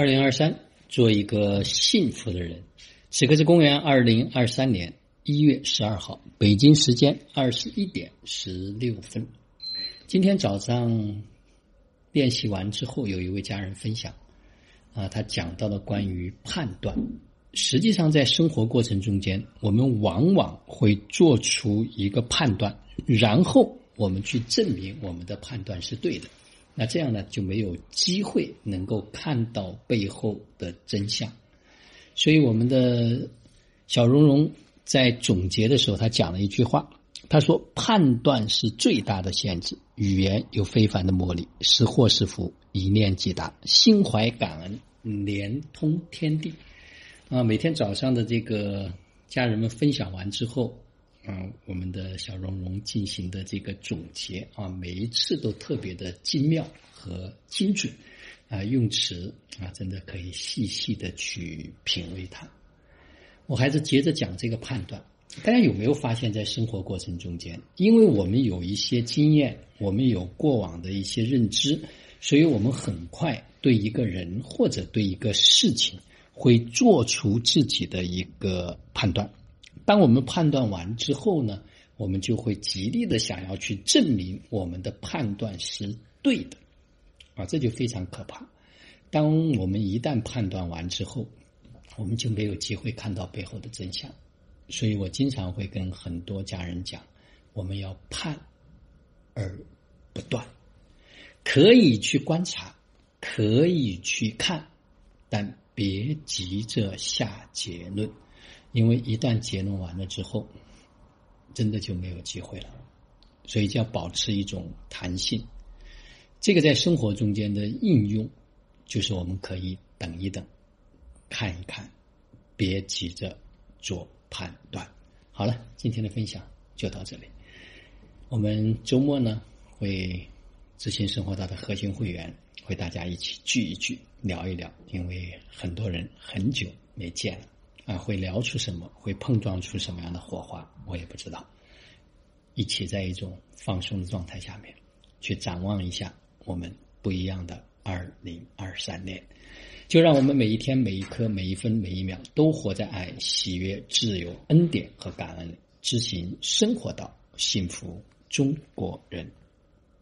二零二三，做一个幸福的人。此刻是公元二零二三年一月十二号，北京时间二十一点十六分。今天早上练习完之后，有一位家人分享，啊，他讲到了关于判断。实际上，在生活过程中间，我们往往会做出一个判断，然后我们去证明我们的判断是对的。那这样呢，就没有机会能够看到背后的真相。所以，我们的小蓉蓉在总结的时候，他讲了一句话，他说：“判断是最大的限制，语言有非凡的魔力，是祸是福，一念即达，心怀感恩，连通天地。”啊，每天早上的这个家人们分享完之后，啊，我们的小蓉蓉进行的这个总结啊，每一次都特别的精妙和精准，啊，用词啊，真的可以细细的去品味它。我还是接着讲这个判断，大家有没有发现，在生活过程中间，因为我们有一些经验，我们有过往的一些认知，所以我们很快对一个人或者对一个事情。会做出自己的一个判断。当我们判断完之后呢，我们就会极力的想要去证明我们的判断是对的，啊，这就非常可怕。当我们一旦判断完之后，我们就没有机会看到背后的真相。所以我经常会跟很多家人讲，我们要判而不断，可以去观察，可以去看，但。别急着下结论，因为一旦结论完了之后，真的就没有机会了。所以就要保持一种弹性。这个在生活中间的应用，就是我们可以等一等，看一看，别急着做判断。好了，今天的分享就到这里。我们周末呢会执行生活道的核心会员。会大家一起聚一聚，聊一聊，因为很多人很久没见了啊，会聊出什么，会碰撞出什么样的火花，我也不知道。一起在一种放松的状态下面，去展望一下我们不一样的二零二三年，就让我们每一天、每一刻、每一分、每一秒都活在爱、喜悦、自由、恩典和感恩里，执行生活到，幸福中国人。